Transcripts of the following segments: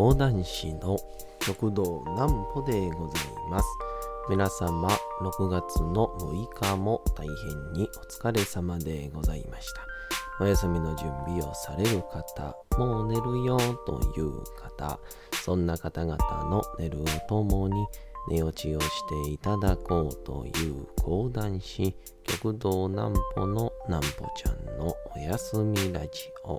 講談師の食堂南歩でございます。皆様、6月の6日も大変にお疲れ様でございました。お休みの準備をされる方、もう寝るよという方、そんな方々の寝るともに寝落ちをしていただこうという講談師、極道南歩の南歩ちゃんのおやすみラジオ。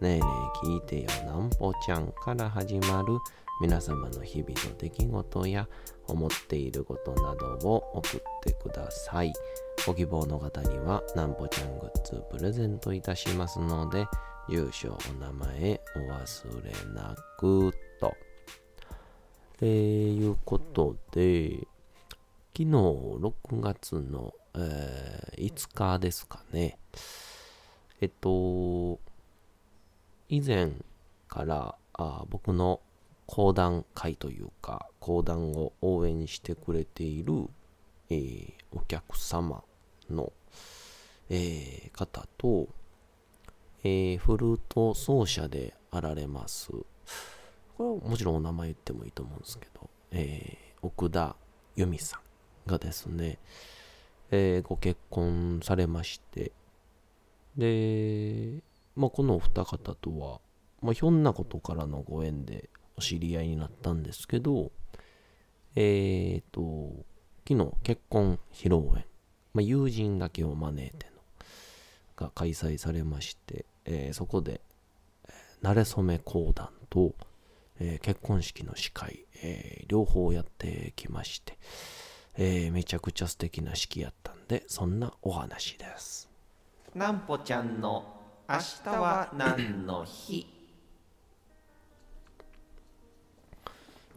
ねえねえ聞いてよなんぽちゃんから始まる皆様の日々の出来事や思っていることなどを送ってください。ご希望の方にはなんぽちゃんグッズプレゼントいたしますので、住所、お名前お忘れなくと。ということで、昨日6月の、えー5日ですかね。えっと、以前からあ僕の講談会というか講談を応援してくれている、えーお客様の、えー方と、えーフルート奏者であられます。これはもちろんお名前言ってもいいと思うんですけど、え奥田由美さんがですね、えご結婚されましてで、まあ、このお二方とは、まあ、ひょんなことからのご縁でお知り合いになったんですけど、えーと、昨日結婚披露宴、まあ、友人だけを招いてのが開催されまして、えーそこで、えー慣れ初め講談と、えー結婚式の司会、えー両方やってきまして、えーめちゃくちゃ素敵な式やったんで、そんなお話です。なんぽちゃんの明日は何の日？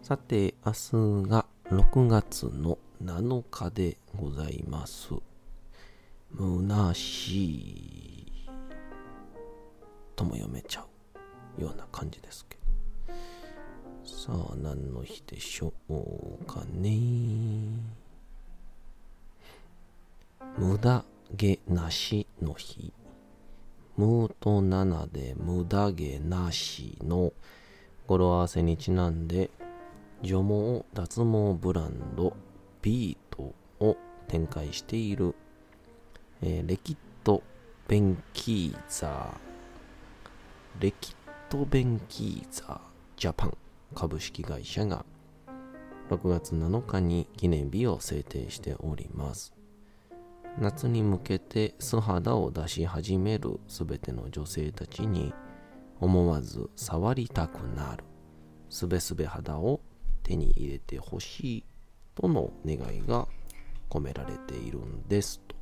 さて、明日が6月の7日でございます。むなしいとも読めちゃうような感じですけど。さあ、何の日でしょうかね。無駄毛なしの日。ムーと7で無駄毛なしの語呂合わせにちなんで除毛脱毛ブランドビートを展開している、えーレキット・ベンキーザーレキット・ベンキーザージャパン株式会社が6月7日に記念日を制定しております。夏に向けて素肌を出し始めるすべての女性たちに思わず触りたくなる。すべすべ肌を手に入れてほしいとの願いが込められているんです。と。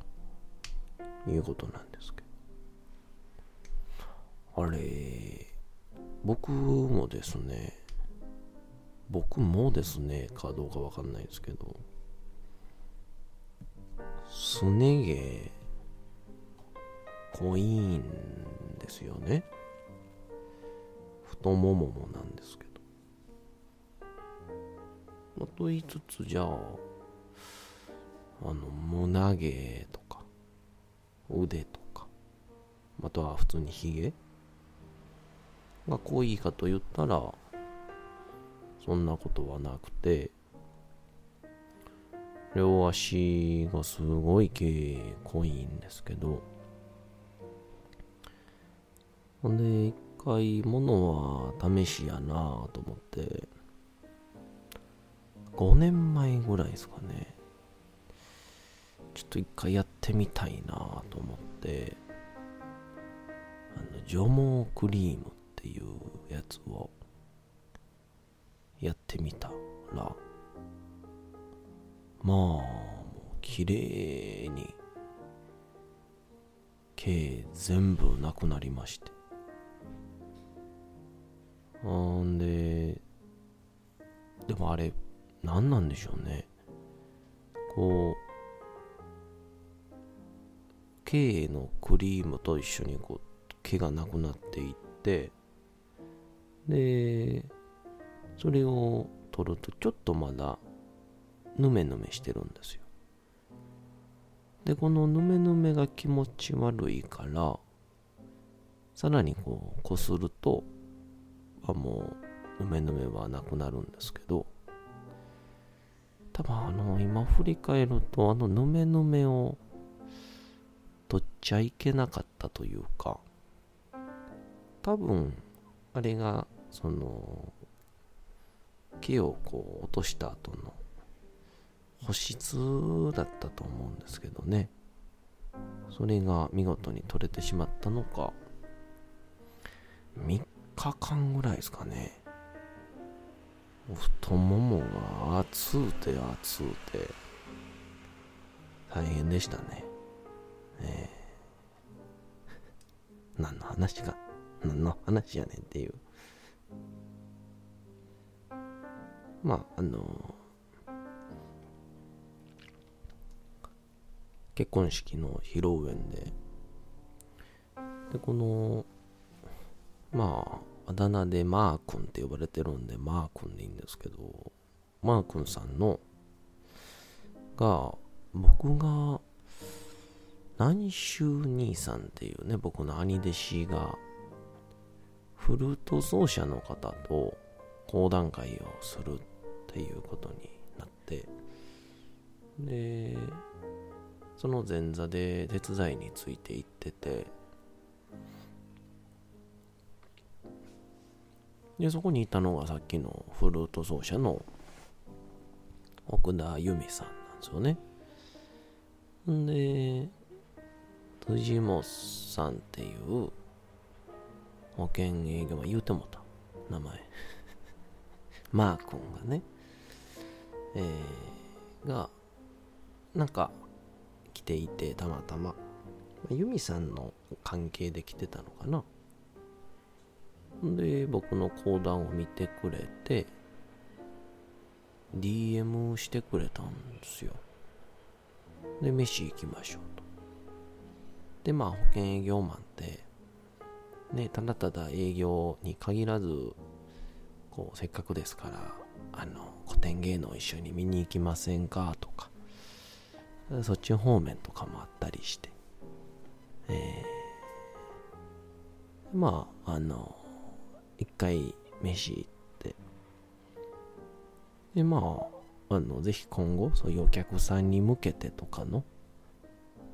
いうことなんですけど。あれ僕もですね僕もですねかどうかわかんないですけど。すね毛濃いんですよね。太もももなんですけど。まあと言いつつじゃああの胸毛とか腕とかあとは普通にヒゲが濃いかと言ったらそんなことはなくて両足がすごい濃いんですけど。ほんで一回物は試しやなと思って。5年前ぐらいですかね。ちょっと一回やってみたいなと思って。あの除毛クリームっていうやつをやってみたら。まあもう綺麗に毛全部なくなりましてほんで、でもあれ、何なんでしょうね。こう、毛のクリームと一緒にこう毛がなくなっていってでそれを取るとちょっとまだヌメヌメしてるんですよ。でこのヌメヌメが気持ち悪いからさらにこうこするとあもうヌメヌメはなくなるんですけど多分あの今振り返るとあのヌメヌメを取っちゃいけなかったというか多分あれがその木をこう落とした後の保湿だったと思うんですけどね。それが見事に取れてしまったのか。3日間ぐらいですかね。太ももが熱うて熱うて。大変でしたね。えー、何の話か、何の話やねんっていう。まあ、あの結婚式の披露宴で、で、この、まあ、あだ名でマー君って呼ばれてるんで、マー君でいいんですけど、マー君さんの、が、僕が南州兄さんっていうね、僕の兄弟子が、フルート奏者の方と講談会をするっていうことになって、で、その前座で手伝いについて行ってて、で、そこにいたのがさっきのフルート奏者の奥田由美さんなんですよね。んで、藤本さんっていう保険営業マン言うてもた名前。マー君がね。えー、がなんか来ていてたまたま。ユミさんの関係で来てたのかな。で僕の講談を見てくれて DM してくれたんですよ。で飯行きましょうと。で、まあ、保険営業マンって、ね、ただただ営業に限らず、こう、せっかくですから、あの、古典芸能一緒に見に行きませんかとか、そっち方面とかもあったりして、えー、まあ、あの、一回飯行って、で、まあ、あの、ぜひ今後、そういうお客さんに向けてとかの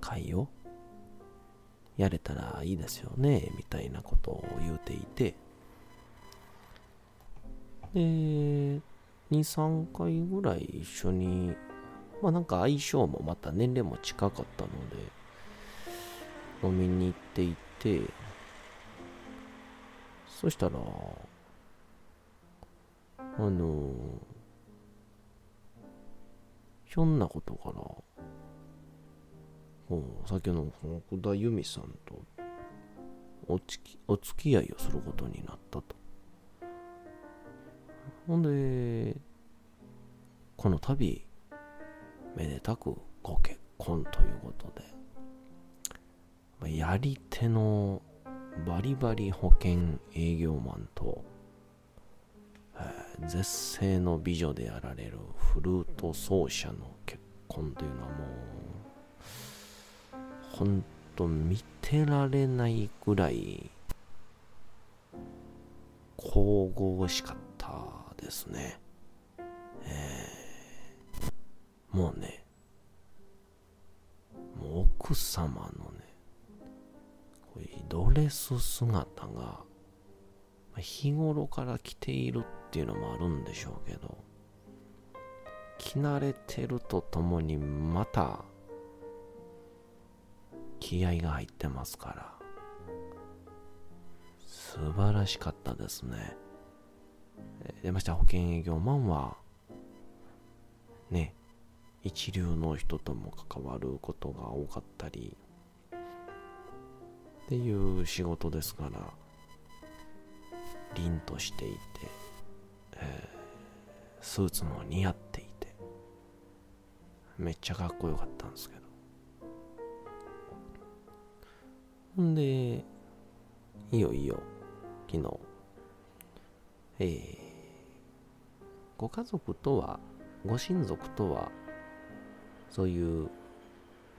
会をやれたらいいですよね、みたいなことを言うていて、で、2、3回ぐらい一緒に、まあなんか相性もまた年齢も近かったので、飲みに行っていて、そしたら、あの、ひょんなことから、先の奥田由美さんとおつきお付き合いをすることになったと。ほんで、この度、めでたくご結婚ということで、やり手のバリバリ保険営業マンと、えー、絶世の美女であられるフルート奏者の結婚というのはもうほんと見てられないぐらい神々しかったですね。もうね、もう奥様のね、こういうドレス姿が日頃から着ているっていうのもあるんでしょうけど、着慣れてるとともにまた気合が入ってますから素晴らしかったですね。でまして保険営業マンはね一流の人とも関わることが多かったりっていう仕事ですから凛としていて、えースーツも似合っていてめっちゃかっこよかったんですけど。ほんでいよいよ昨日えーご家族とはご親族とはそういう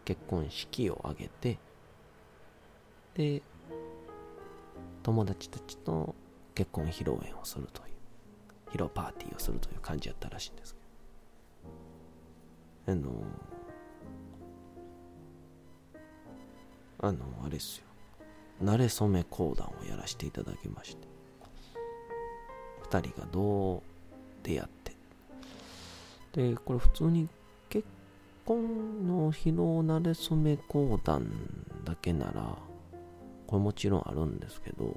結婚式を挙げてで友達たちと結婚披露宴をするという披露パーティーをするという感じやったらしいんですけど。あのあのあれですよ。慣れ初め講談をやらせていただきまして。2人がどう出会って。でこれ普通に結婚の披露慣れ初め講談だけならこれもちろんあるんですけど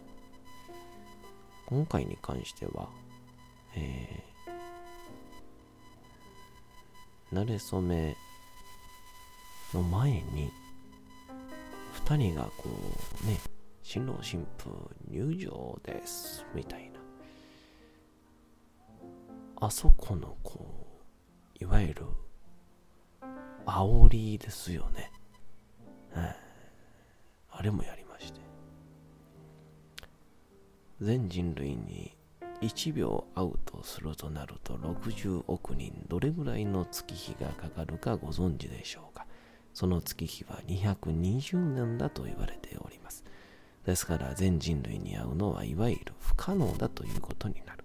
今回に関してはえー、慣れ初めの前に2人がこうね新郎新婦入場ですみたいな。あそこのこういわゆる煽りですよね、あれもやりまして。全人類に1秒アウトするとなると60億人どれぐらいの月日がかかるかご存知でしょうか。その月日は220年だと言われております。ですから全人類に会うのはいわゆる不可能だということになる。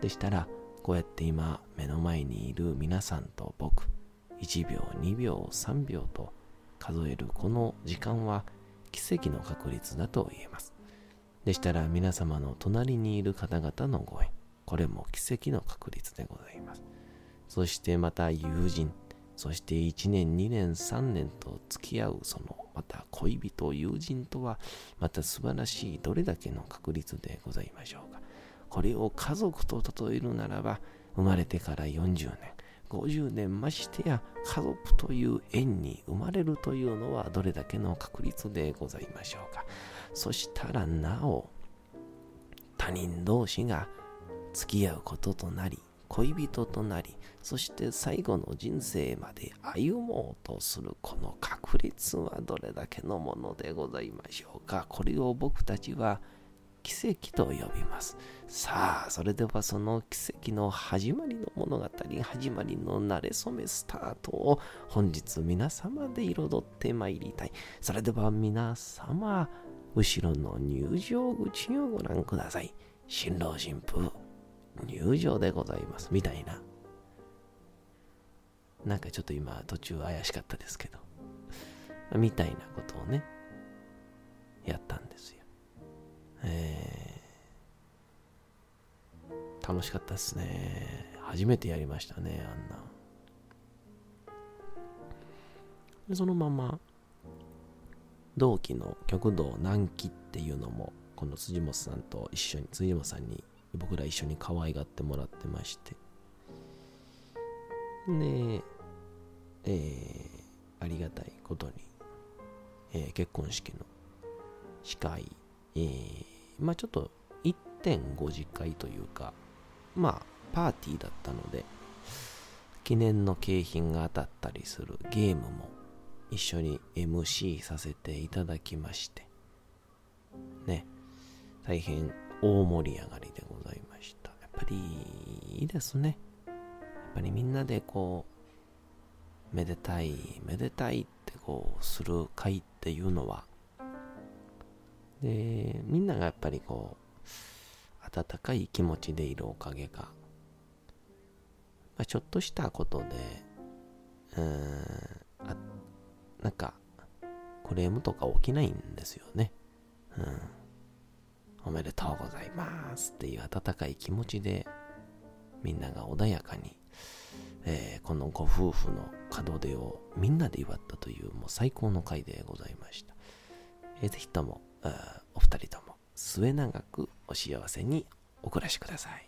でしたらこうやって今目の前にいる皆さんと僕1秒2秒3秒と数えるこの時間は奇跡の確率だと言えますでしたら皆様の隣にいる方々のご縁、これも奇跡の確率でございます。そしてまた友人、そして1年、2年、3年と付き合うそのまた恋人、友人とはまた素晴らしいどれだけの確率でございましょうか。これを家族と例えるならば生まれてから40年、50年ましてや家族という縁に生まれるというのはどれだけの確率でございましょうか。そしたらなお他人同士が付き合うこととなり恋人となりそして最後の人生まで歩もうとするこの確率はどれだけのものでございましょうかこれを僕たちは奇跡と呼びますさあそれではその奇跡の始まりの物語始まりの慣れ初めスタートを本日皆様で彩ってまいりたいそれでは皆様後ろの入場口をご覧ください。新郎新婦、入場でございます。みたいな。なんかちょっと今途中怪しかったですけど。みたいなことをね、やったんですよ。えー、楽しかったですね。初めてやりましたね、あんな。でそのまま同期の極道南紀っていうのもこの辻本さんと一緒に辻本さんに僕ら一緒に可愛がってもらってましてでえー、ありがたいことに、えー、結婚式の司会、えー、まあちょっと1.5次会というかまあパーティーだったので記念の景品が当たったりするゲームも一緒に MC させていただきまして、ね、大変大盛り上がりでございました。やっぱりいいですね。やっぱりみんなでこう、めでたい、めでたいってこう、する会っていうのは、で、みんながやっぱりこう、温かい気持ちでいるおかげか、まあ、ちょっとしたことで、うーん、なんか、クレームとか起きないんですよね。うん。おめでとうございますっていう温かい気持ちで、みんなが穏やかに、えー、このご夫婦の門出をみんなで祝ったというもう最高の回でございました。えー、ぜひとも、お二人とも末永くお幸せにお暮らしください。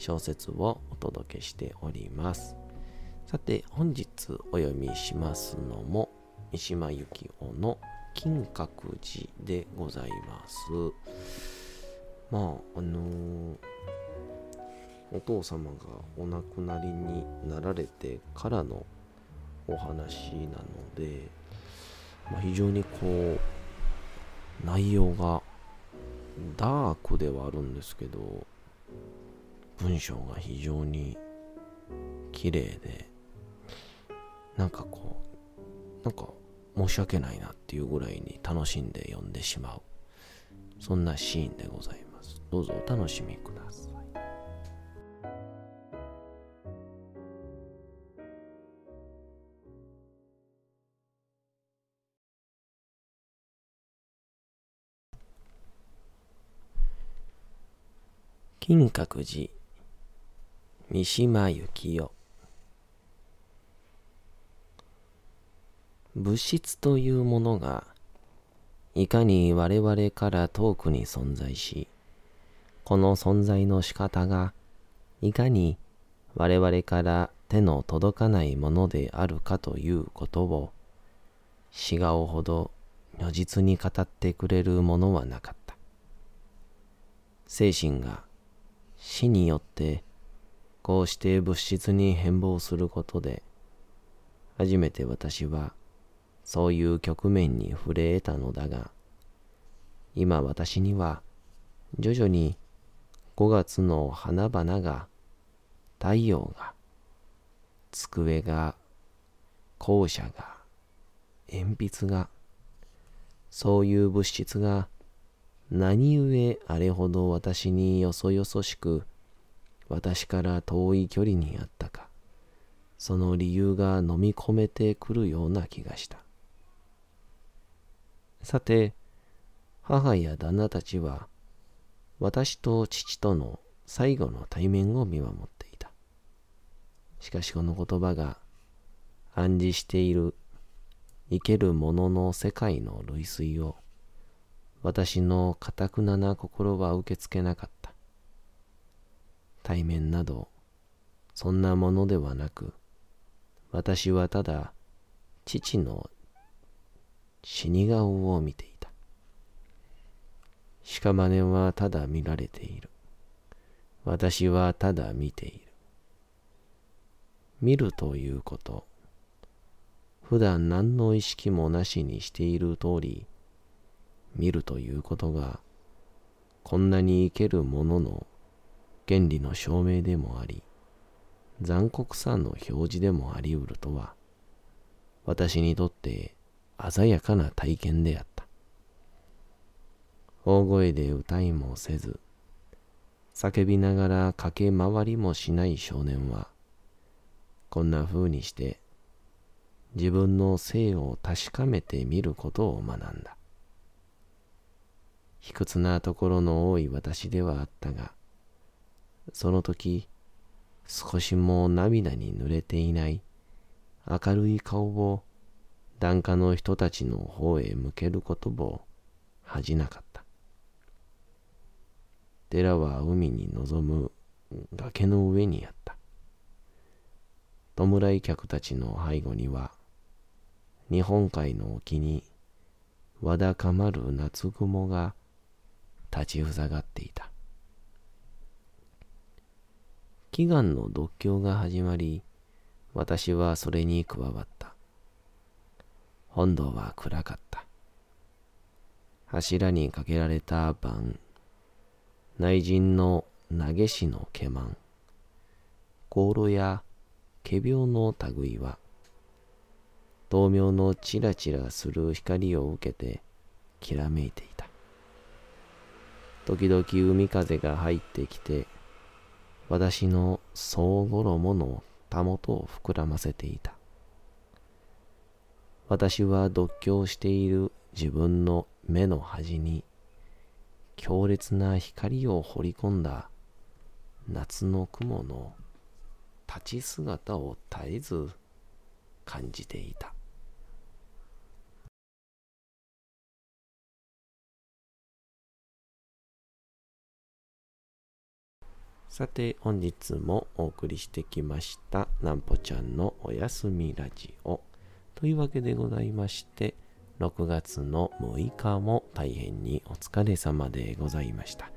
小説をお届けしております。さて本日お読みしますのも三島由紀夫の金閣寺でございます。まああのー、お父様がお亡くなりになられてからのお話なので、まあ、非常にこう内容がダークではあるんですけど文章が非常に綺麗でなんかこうなんか申し訳ないなっていうぐらいに楽しんで読んでしまう。そんなシーンでございます。どうぞお楽しみください。金閣寺三島由紀夫。物質というものがいかに我々から遠くに存在しこの存在の仕方がいかに我々から手の届かないものであるかということを死顔ほど如実に語ってくれるものはなかった。精神が死によってこうして物質に変貌することで初めて私はそういう局面に触れ得たのだが今私には徐々に5月の花々が太陽が机が校舎が鉛筆がそういう物質が何故あれほど私によそよそしく私から遠い距離にあったか。その理由が飲み込めてくるような気がした。さて母や旦那たちは私と父との最後の対面を見守っていた。しかしこの言葉が暗示している生けるものの世界の類推を私のかたくなな心は受け付けなかった。対面など、そんなものではなく、私はただ、父の死に顔を見ていた。屍はただ見られている。私はただ見ている。見るということ、普段何の意識もなしにしている通り、見るということがこんなに生けるものの原理の証明でもあり残酷さの表示でもありうるとは私にとって鮮やかな体験であった。大声で歌いもせず叫びながら駆け回りもしない少年はこんな風にして自分の性を確かめてみることを学んだ。卑屈なところの多い私ではあったが、その時、少しも涙に濡れていない明るい顔を檀家の人たちの方へ向けることを恥じなかった。寺は海に臨む崖の上にあった。弔い客たちの背後には、日本海の沖にわだかまる夏雲が立ちふさがっていた。祈願の読経が始まり、私はそれに加わった。本堂は暗かった。柱にかけられた盤、内陣の投げ師の毛満、香炉や仮病の類は、灯明のチラチラする光を受けてきらめいていた。時々海風が入ってきて、私の総衣のたもとを膨らませていた。私は独居している自分の目の端に強烈な光を彫り込んだ夏の雲の立ち姿を絶えず感じていた。さて本日もお送りしてきましたなんぽちゃんのおやすみラジオ。というわけでございまして6月の6日も大変にお疲れ様でございました。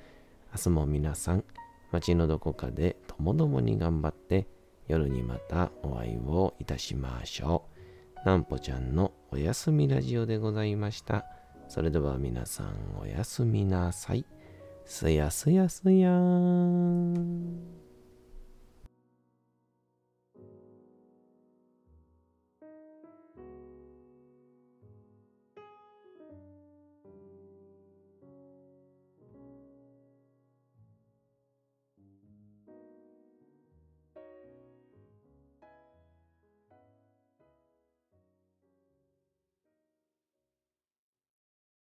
明日も皆さん街のどこかでともどもに頑張って夜にまたお会いをいたしましょう。なんぽちゃんのおやすみラジオでございました。それでは皆さんおやすみなさい。すやすやすやーん。